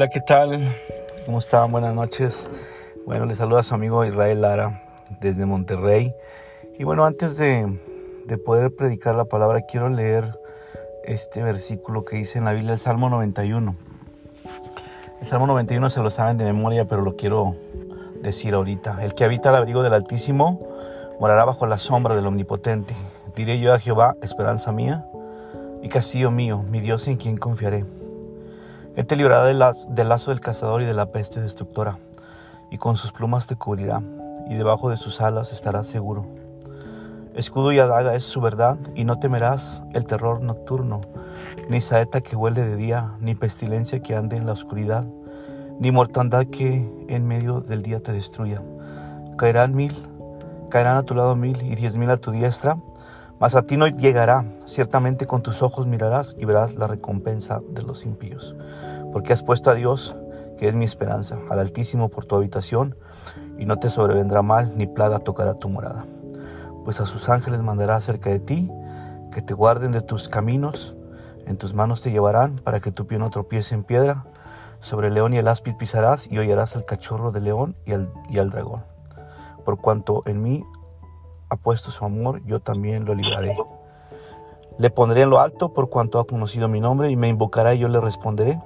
Hola, ¿qué tal? ¿Cómo están? Buenas noches. Bueno, les saluda a su amigo Israel Lara desde Monterrey. Y bueno, antes de, de poder predicar la palabra, quiero leer este versículo que dice en la Biblia, el Salmo 91. El Salmo 91 se lo saben de memoria, pero lo quiero decir ahorita. El que habita al abrigo del Altísimo morará bajo la sombra del Omnipotente. Diré yo a Jehová, esperanza mía y castillo mío, mi Dios en quien confiaré. Él te librará del lazo del cazador y de la peste destructora, y con sus plumas te cubrirá, y debajo de sus alas estarás seguro. Escudo y adaga es su verdad, y no temerás el terror nocturno, ni saeta que huele de día, ni pestilencia que ande en la oscuridad, ni mortandad que en medio del día te destruya. Caerán mil, caerán a tu lado mil y diez mil a tu diestra, mas a ti no llegará, ciertamente con tus ojos mirarás y verás la recompensa de los impíos. Porque has puesto a Dios, que es mi esperanza, al Altísimo por tu habitación, y no te sobrevendrá mal, ni plaga tocará tu morada. Pues a sus ángeles mandará cerca de ti, que te guarden de tus caminos, en tus manos te llevarán, para que tu pie no tropiece en piedra. Sobre el león y el áspid pisarás, y hollarás al cachorro del león y al, y al dragón. Por cuanto en mí ha puesto su amor, yo también lo libraré. Le pondré en lo alto por cuanto ha conocido mi nombre y me invocará y yo le responderé.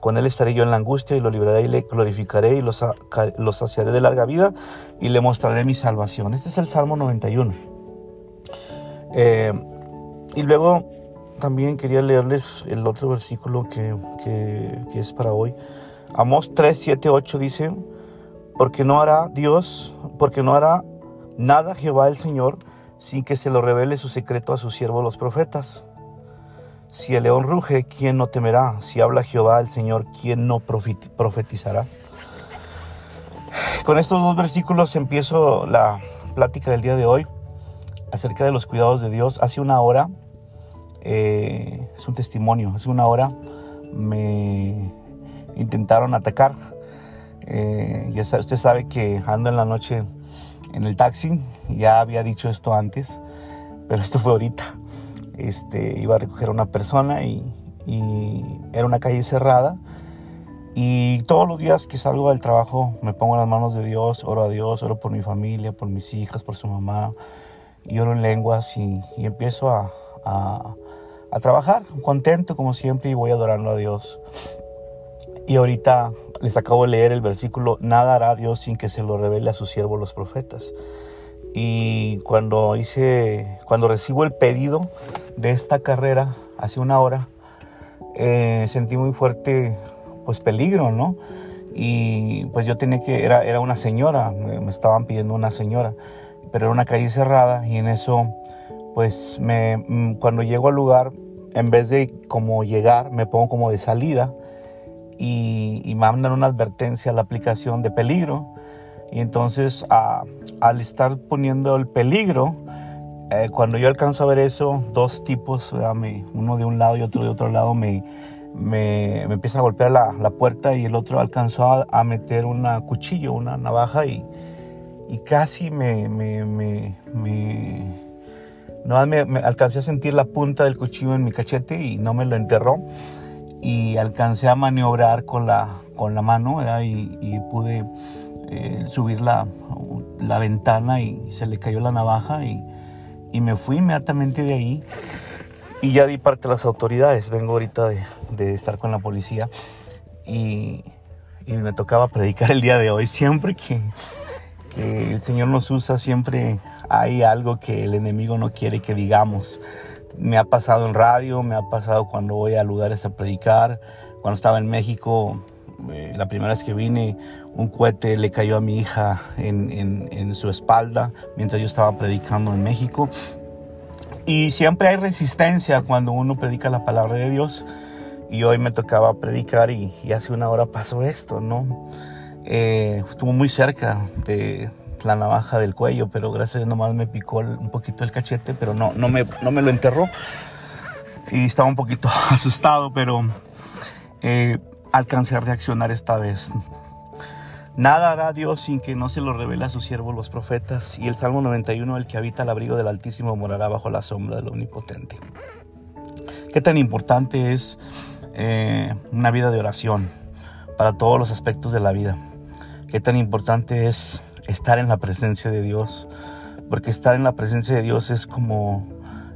Con él estaré yo en la angustia y lo libraré y le glorificaré y lo, saciaré de larga vida y le mostraré mi salvación. Este es el Salmo 91. Eh, y luego también quería leerles el otro versículo que, que es para hoy. Amos 3, 7, 8 dice, porque no hará Dios, porque no hará Nada Jehová el Señor sin que se lo revele su secreto a sus siervos los profetas. Si el león ruge, ¿quién no temerá? Si habla Jehová el Señor, ¿quién no profetizará? Con estos dos versículos empiezo la plática del día de hoy acerca de los cuidados de Dios. Hace una hora, eh, es un testimonio, hace una hora me intentaron atacar. Eh, ya usted sabe que ando en la noche en el taxi. Ya había dicho esto antes, pero esto fue ahorita. Este, iba a recoger a una persona y, era una calle cerrada. Y todos los días que salgo del trabajo me pongo en las manos de Dios, oro a Dios, oro por mi familia, por mis hijas, por su mamá, y oro en lenguas y, empiezo a, a, a, trabajar contento como siempre y voy adorando a Dios. Y ahorita les acabo de leer el versículo, nada hará Dios sin que se lo revele a sus siervos los profetas. Y cuando hice, cuando recibo el pedido de esta carrera hace una hora, eh, sentí muy fuerte, pues peligro, ¿no? Y pues yo tenía que, era, era una señora, me estaban pidiendo una señora, pero era una calle cerrada y en eso, pues me, mm, cuando llego al lugar, en vez de como llegar, me pongo como de salida y, y mandan una advertencia a la aplicación de peligro. Y entonces al estar poniendo el peligro, eh, cuando yo alcanzo a ver eso, dos tipos, uno de un lado y otro de otro lado, me, me, me empieza a golpear la, la, puerta y el otro alcanzó a, a meter un cuchillo, una navaja y, y casi me, me, me, no, me, alcancé a sentir la punta del cuchillo en mi cachete y no me lo enterró y alcancé a maniobrar con la, con la mano y, pude eh, subir la, la, ventana y se le cayó la navaja y, y, me fui inmediatamente de ahí y ya di parte a las autoridades. Vengo ahorita de, de estar con la policía y, y, me tocaba predicar el día de hoy. Siempre que, que el Señor nos usa, siempre hay algo que el enemigo no quiere que digamos. Me ha pasado en radio, me ha pasado cuando voy a lugares a predicar. Cuando estaba en México, eh, la primera vez que vine, un cohete le cayó a mi hija en, en, su espalda mientras yo estaba predicando en México. Y siempre hay resistencia cuando uno predica la palabra de Dios. Y hoy me tocaba predicar y, y hace una hora pasó esto, ¿no? Eh, estuvo muy cerca de, la navaja del cuello, pero gracias a Dios nomás me picó un poquito el cachete, pero no, no, me, no me lo enterró. Y estaba un poquito asustado, pero eh, alcancé a reaccionar esta vez. Nada hará Dios sin que no se lo revele a sus siervos los profetas. Y el Salmo 91, el que habita al abrigo del Altísimo morará bajo la sombra del Omnipotente. ¿Qué tan importante es eh, una vida de oración? para todos los aspectos de la vida. Qué tan importante es estar en la presencia de Dios, porque estar en la presencia de Dios es como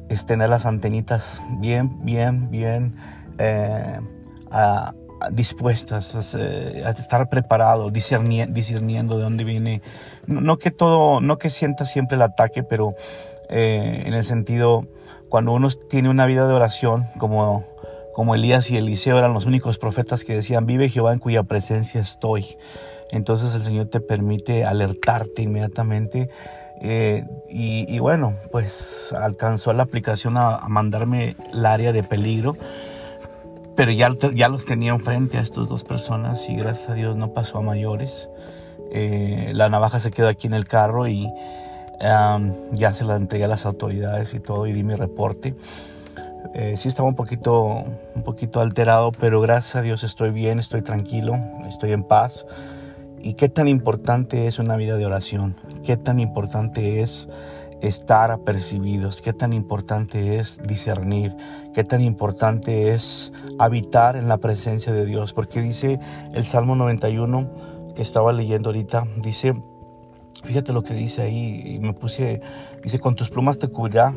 es tener las antenitas bien, bien, bien eh, dispuestas eh, a, estar preparado, discerniendo de dónde viene. No, que todo, no que sienta siempre el ataque, pero eh, en el sentido, cuando uno tiene una vida de oración, como, como Elías y Eliseo eran los únicos profetas que decían, vive Jehová en cuya presencia estoy. Entonces el Señor te permite alertarte inmediatamente. Eh, y, bueno, pues alcanzó la aplicación a, mandarme el área de peligro pero ya, ya los tenía enfrente a estas dos personas y gracias a Dios no pasó a mayores. Eh, la navaja se quedó aquí en el carro y ya se la entregué a las autoridades y todo y di mi reporte. Eh, sí estaba un poquito, un poquito alterado, pero gracias a Dios estoy bien, estoy tranquilo, estoy en paz. Y qué tan importante es una vida de oración, qué tan importante es estar apercibidos, qué tan importante es discernir, qué tan importante es habitar en la presencia de Dios, porque dice el Salmo 91 que estaba leyendo ahorita, dice, fíjate lo que dice ahí, y me puse, dice, con tus plumas te cubrirá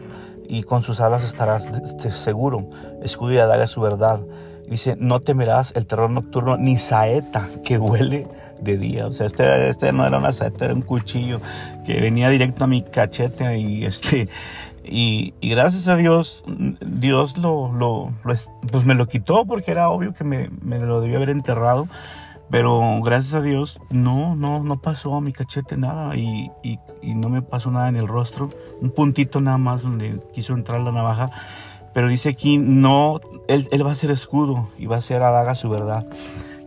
y con sus alas estarás seguro, escudo y adaga su verdad. Dice, no temerás el terror nocturno ni saeta que huele de día. O sea, este, este no era una saeta, era un cuchillo que venía directo a mi cachete y este... Y, gracias a Dios, Dios lo, lo, pues me lo quitó porque era obvio que me, me lo debía haber enterrado. Pero gracias a Dios no, no, no pasó a mi cachete nada y, y, y, no me pasó nada en el rostro. Un puntito nada más donde quiso entrar la navaja. Pero dice aquí, no, él, va a ser escudo y va a ser adaga su verdad.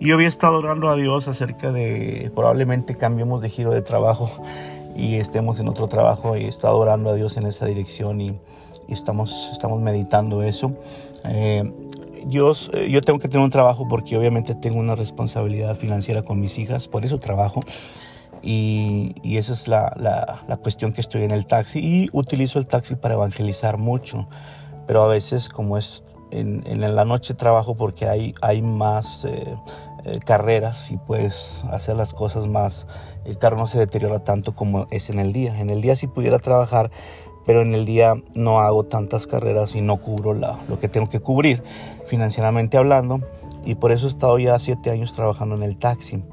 Y yo había estado orando a Dios acerca de probablemente cambiemos de giro de trabajo y estemos en otro trabajo y he estado orando a Dios en esa dirección y, estamos, estamos meditando eso. Eh, Dios, eh, yo tengo que tener un trabajo porque obviamente tengo una responsabilidad financiera con mis hijas, por eso trabajo. Y, y esa es la, la, la, cuestión que estoy en el taxi y utilizo el taxi para evangelizar mucho, pero a veces como es en, en la noche trabajo porque hay, hay más eh, eh, carreras y puedes hacer las cosas más, el carro no se deteriora tanto como es en el día. En el día sí pudiera trabajar, pero en el día no hago tantas carreras y no cubro la, lo que tengo que cubrir financieramente hablando y por eso he estado ya siete años trabajando en el taxi.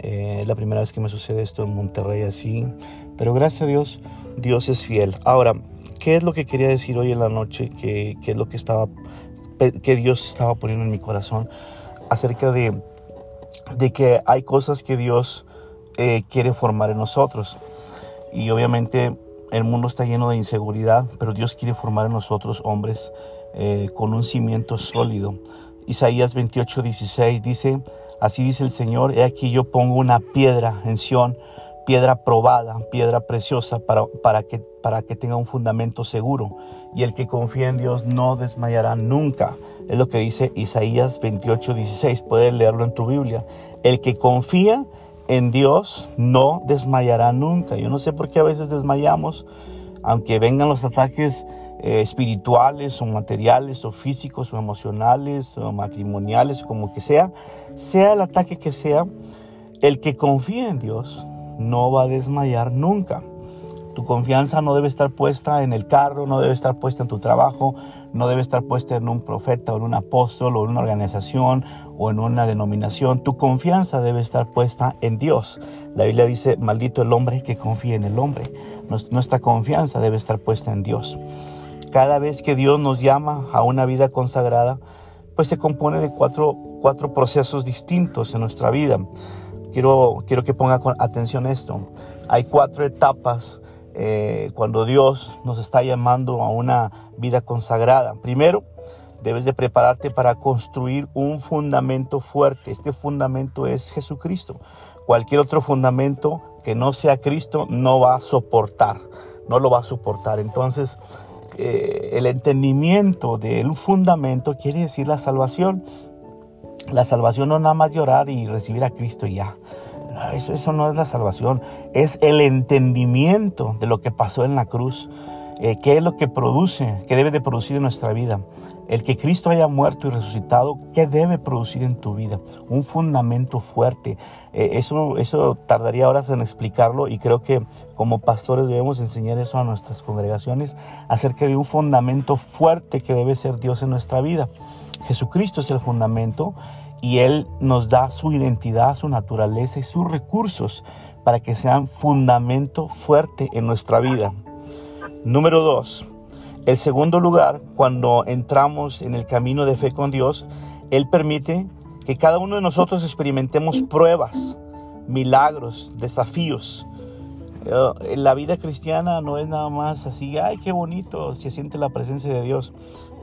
Eh, es la primera vez que me sucede esto en Monterrey así, pero gracias a Dios, Dios es fiel. Ahora, ¿qué es lo que quería decir hoy en la noche? ¿Qué, qué es lo que, estaba, que Dios estaba poniendo en mi corazón acerca de de que hay cosas que Dios eh, quiere formar en nosotros. Y obviamente el mundo está lleno de inseguridad, pero Dios quiere formar en nosotros hombres eh, con un cimiento sólido. Isaías 28, 16 dice, así dice el Señor, he aquí yo pongo una piedra en Sión, piedra probada, piedra preciosa para, para, que, para que tenga un fundamento seguro. Y el que confía en Dios no desmayará nunca. Es lo que dice Isaías 28, 16. Puedes leerlo en tu Biblia. El que confía en Dios no desmayará nunca. Yo no sé por qué a veces desmayamos, aunque vengan los ataques eh, espirituales o materiales o físicos o emocionales o matrimoniales como que sea, sea el ataque que sea, el que confía en Dios no va a desmayar nunca. Tu confianza no debe estar puesta en el carro, no debe estar puesta en tu trabajo, no debe estar puesta en un profeta o en un apóstol o en una organización o en una denominación. Tu confianza debe estar puesta en Dios. La Biblia dice, maldito el hombre que confía en el hombre. Nuestra confianza debe estar puesta en Dios. Cada vez que Dios nos llama a una vida consagrada, pues se compone de cuatro, cuatro procesos distintos en nuestra vida. Quiero, quiero que ponga atención a esto. Hay cuatro etapas eh, cuando Dios nos está llamando a una vida consagrada. Primero, debes de prepararte para construir un fundamento fuerte. Este fundamento es Jesucristo. Cualquier otro fundamento que no sea Cristo no va a soportar, no lo va a soportar. Entonces, eh, el entendimiento del fundamento quiere decir la salvación. La salvación no nada más llorar y recibir a Cristo y ya. Eso, eso no es la salvación, es el entendimiento de lo que pasó en la cruz. eh, qué es lo que produce, qué debe de producir en nuestra vida. El que Cristo haya muerto y resucitado, ¿qué debe producir en tu vida? Un fundamento fuerte. Eh, eso, eso tardaría horas en explicarlo y creo que como pastores debemos enseñar eso a nuestras congregaciones acerca de un fundamento fuerte que debe ser Dios en nuestra vida. Jesucristo es el fundamento y Él nos da su identidad, su naturaleza y sus recursos para que sean fundamento fuerte en nuestra vida. Número dos, el segundo lugar, cuando entramos en el camino de fe con Dios, Él permite que cada uno de nosotros experimentemos pruebas, milagros, desafíos. Eh, la vida cristiana no es nada más así, ay, qué bonito, se siente la presencia de Dios.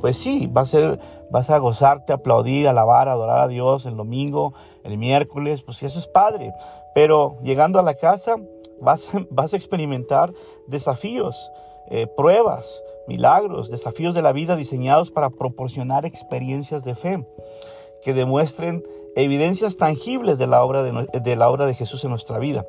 Pues sí, vas a gozarte, aplaudir, alabar, adorar a Dios el domingo, el miércoles, pues eso es padre. Pero llegando a la casa vas, a experimentar desafíos, eh, pruebas, milagros, desafíos de la vida diseñados para proporcionar experiencias de fe que demuestren evidencias tangibles de la obra de, la obra de Jesús en nuestra vida.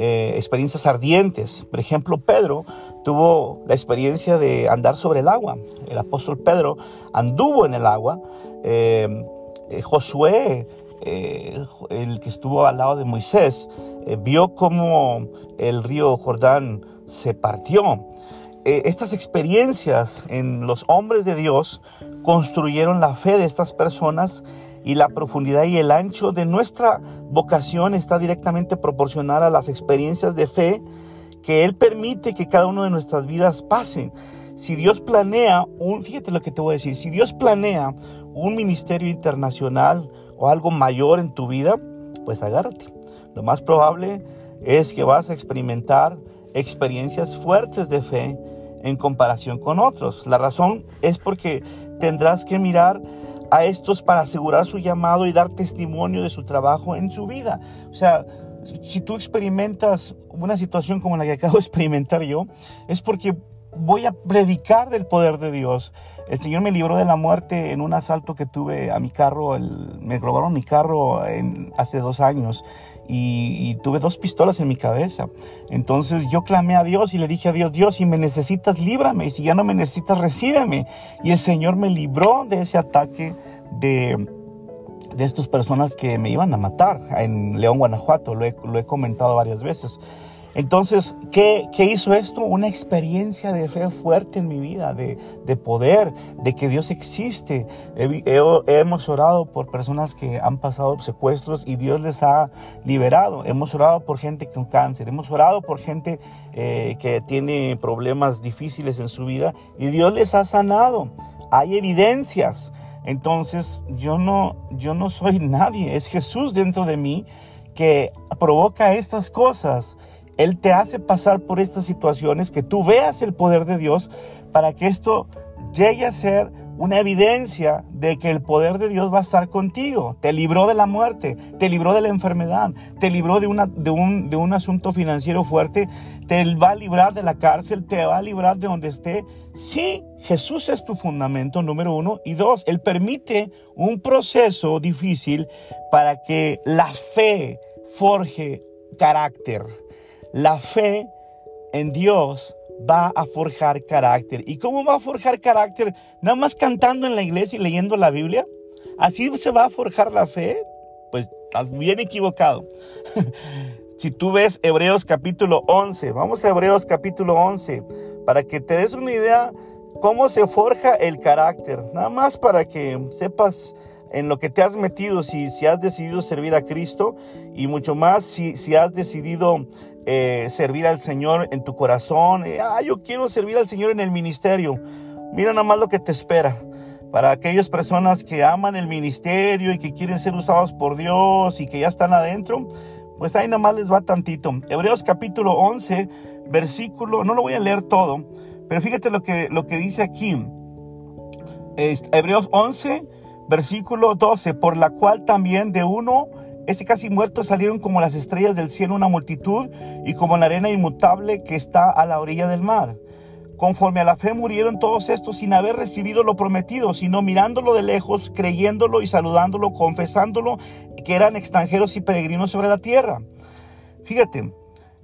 Eh, experiencias ardientes. Por ejemplo, Pedro tuvo la experiencia de andar sobre el agua. El apóstol Pedro anduvo en el agua. Eh, Josué, el que estuvo al lado de Moisés, vio cómo el río Jordán se partió. Eh, estas experiencias en los hombres de Dios construyeron la fe de estas personas y la profundidad y el ancho de nuestra vocación está directamente proporcional a las experiencias de fe que Él permite que cada una de nuestras vidas pasen. Si Dios planea un, fíjate lo que te voy a decir, si Dios planea un ministerio internacional o algo mayor en tu vida, pues agárrate. Lo más probable es que vas a experimentar experiencias fuertes de fe en comparación con otros. La razón es porque tendrás que mirar a estos para asegurar su llamado y dar testimonio de su trabajo en su vida. O sea, si tú experimentas una situación como la que acabo de experimentar yo, es porque voy a predicar del poder de Dios. El Señor me libró de la muerte en un asalto que tuve a mi carro. me robaron mi carro hace dos años y, tuve dos pistolas en mi cabeza. Entonces yo clamé a Dios y le dije a Dios, Dios, si me necesitas, líbrame. Y si ya no me necesitas, recíbeme. Y el Señor me libró de ese ataque de, de estas personas que me iban a matar en León, Guanajuato. Lo he, lo he comentado varias veces. Entonces, ¿qué, hizo esto? Una experiencia de fe fuerte en mi vida, de, poder, de que Dios existe. hemos orado por personas que han pasado secuestros y Dios les ha liberado. Hemos orado por gente con cáncer, hemos orado por gente eh, que tiene problemas difíciles en su vida y Dios les ha sanado. Hay evidencias. Entonces, yo no, yo no soy nadie, es Jesús dentro de mí que provoca estas cosas él te hace pasar por estas situaciones, que tú veas el poder de Dios para que esto llegue a ser una evidencia de que el poder de Dios va a estar contigo. Te libró de la muerte, te libró de la enfermedad, te libró de, una, un, un asunto financiero fuerte, te va a librar de la cárcel, te va a librar de donde esté. Sí, Jesús es tu fundamento número uno. Y dos, Él permite un proceso difícil para que la fe forje carácter. La fe en Dios va a forjar carácter. ¿Y cómo va a forjar carácter? Nada más cantando en la iglesia y leyendo la Biblia. ¿Así se va a forjar la fe? Pues estás bien equivocado. si tú ves Hebreos capítulo 11, vamos a Hebreos capítulo 11, para que te des una idea cómo se forja el carácter. Nada más para que sepas en lo que te has metido, si, si has decidido servir a Cristo y mucho más si, si has decidido eh, servir al Señor en tu corazón. Eh, ah, yo quiero servir al Señor en el ministerio. Mira nada más lo que te espera. Para aquellas personas que aman el ministerio y que quieren ser usados por Dios y que ya están adentro, pues ahí nada más les va tantito. Hebreos capítulo 11, versículo, no lo voy a leer todo, pero fíjate lo que, lo que dice aquí. Hebreos 11, versículo 12, por la cual también de uno ese casi muerto salieron como las estrellas del cielo una multitud y como la arena inmutable que está a la orilla del mar. Conforme a la fe murieron todos estos sin haber recibido lo prometido, sino mirándolo de lejos, creyéndolo y saludándolo, confesándolo que eran extranjeros y peregrinos sobre la tierra. Fíjate,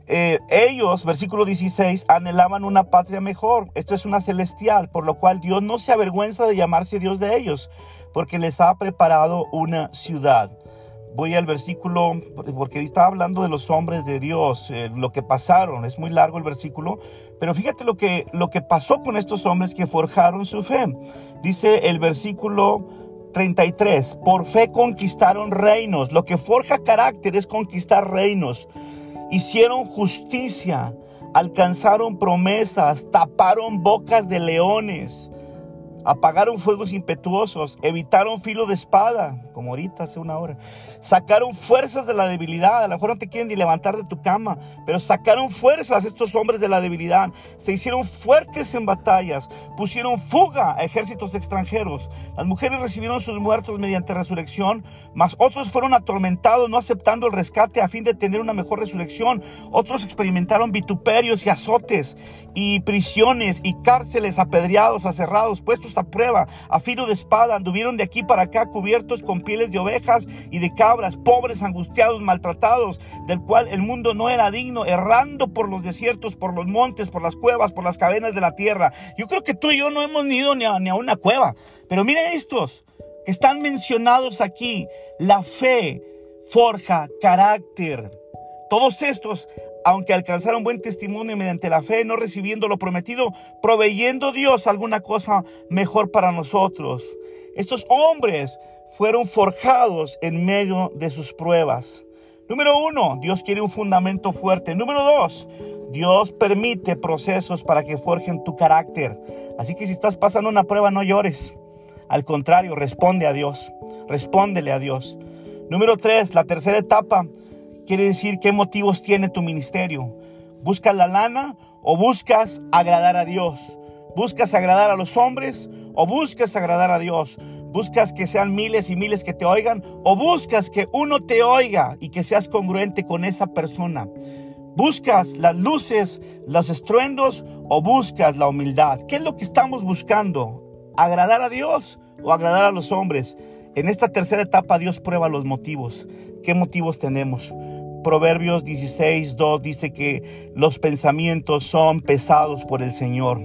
eh, ellos, versículo 16, anhelaban una patria mejor. Esto es una celestial, por lo cual Dios no se avergüenza de llamarse Dios de ellos, porque les ha preparado una ciudad. Voy al versículo, porque está hablando de los hombres de Dios, eh, lo que pasaron. Es muy largo el versículo, pero fíjate lo que, lo que pasó con estos hombres que forjaron su fe. Dice el versículo 33, por fe conquistaron reinos. Lo que forja carácter es conquistar reinos hicieron justicia, alcanzaron promesas, taparon bocas de leones, apagaron fuegos impetuosos, evitaron filo de espada, como ahorita hace una hora, sacaron fuerzas de la debilidad. A lo mejor no te quieren ni levantar de tu cama, pero sacaron fuerzas estos hombres de la debilidad. Se hicieron fuertes en batallas, pusieron fuga a ejércitos extranjeros. Las mujeres recibieron sus muertos mediante resurrección, mas otros fueron atormentados no aceptando el rescate a fin de tener una mejor resurrección. Otros experimentaron vituperios y azotes y prisiones y cárceles apedreados, aserrados, puestos a prueba, a filo de espada, anduvieron de aquí para acá cubiertos con pieles de ovejas y de cabras pobres, angustiados, maltratados, del cual el mundo no era digno, errando por los desiertos, por los montes, por las cuevas, por las cavernas de la tierra. Yo creo que tú y yo no hemos ido ni a, ni a una cueva. Pero miren estos que están mencionados aquí. La fe forja carácter. Todos estos aunque alcanzaron buen testimonio mediante la fe, no recibiendo lo prometido, proveyendo Dios alguna cosa mejor para nosotros. Estos hombres fueron forjados en medio de sus pruebas. Número uno, Dios quiere un fundamento fuerte. Número dos, Dios permite procesos para que forjen tu carácter. Así que si estás pasando una prueba, no llores. Al contrario, responde a Dios. Respóndele a Dios. Número tres, la tercera etapa quiere decir qué motivos tiene tu ministerio. ¿Buscas la lana o buscas agradar a Dios? ¿Buscas agradar a los hombres o buscas agradar a Dios? ¿Buscas que sean miles y miles que te oigan? ¿O buscas que uno te oiga y que seas congruente con esa persona? ¿Buscas las luces, los estruendos o buscas la humildad? ¿Qué es lo que estamos buscando? ¿Agradar a Dios o agradar a los hombres? En esta tercera etapa Dios prueba los motivos. ¿Qué motivos tenemos? Proverbios 16, 2 dice que los pensamientos son pesados por el Señor.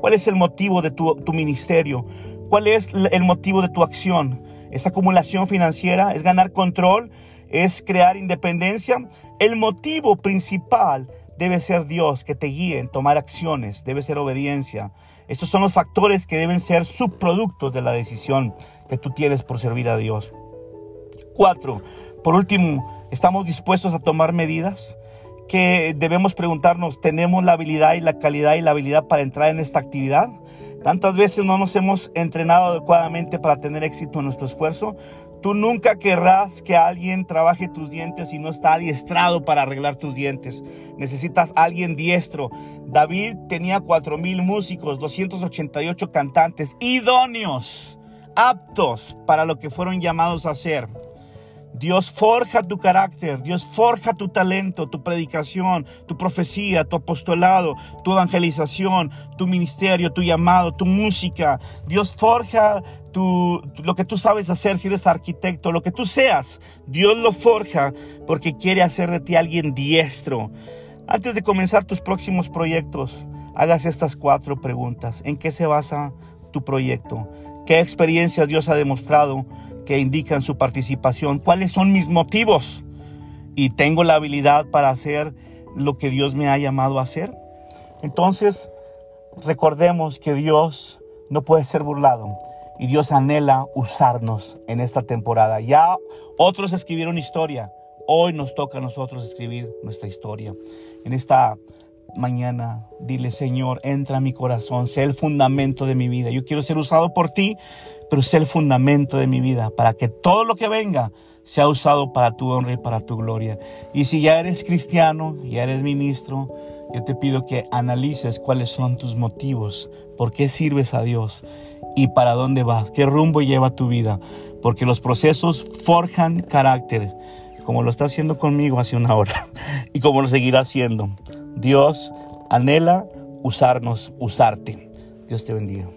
¿Cuál es el motivo de tu, tu ministerio? ¿Cuál es el motivo de tu acción? ¿Es acumulación financiera? ¿Es ganar control? ¿Es crear independencia? El motivo principal debe ser Dios que te guíe en tomar acciones, debe ser obediencia. Estos son los factores que deben ser subproductos de la decisión que tú tienes por servir a Dios. Cuatro, por último, ¿estamos dispuestos a tomar medidas? Que debemos preguntarnos, ¿tenemos la habilidad y la calidad y la habilidad para entrar en esta actividad? Tantas veces no nos hemos entrenado adecuadamente para tener éxito en nuestro esfuerzo. Tú nunca querrás que alguien trabaje tus dientes y no está adiestrado para arreglar tus dientes. Necesitas alguien diestro. David tenía cuatro mil músicos, 288 cantantes idóneos, aptos para lo que fueron llamados a hacer. Dios forja tu carácter, Dios forja tu talento, tu predicación, tu profecía, tu apostolado, tu evangelización, tu ministerio, tu llamado, tu música. Dios forja lo que tú sabes hacer si eres arquitecto, lo que tú seas. Dios lo forja porque quiere hacer de ti alguien diestro. Antes de comenzar tus próximos proyectos, hagas estas cuatro preguntas. ¿En qué se basa tu proyecto? ¿Qué experiencia Dios ha demostrado? Que indican su participación, cuáles son mis motivos y tengo la habilidad para hacer lo que Dios me ha llamado a hacer. Entonces, recordemos que Dios no puede ser burlado y Dios anhela usarnos en esta temporada. Ya otros escribieron historia, hoy nos toca a nosotros escribir nuestra historia. En esta mañana dile, Señor, entra a mi corazón, sé el fundamento de mi vida. Yo quiero ser usado por ti pero sé el fundamento de mi vida para que todo lo que venga sea usado para tu honra y para tu gloria. Y si ya eres cristiano, ya eres ministro, yo te pido que analices cuáles son tus motivos, por qué sirves a Dios y para dónde vas, qué rumbo lleva tu vida, porque los procesos forjan carácter, como lo está haciendo conmigo hace una hora y como lo seguirá haciendo. Dios anhela usarnos, usarte. Dios te bendiga.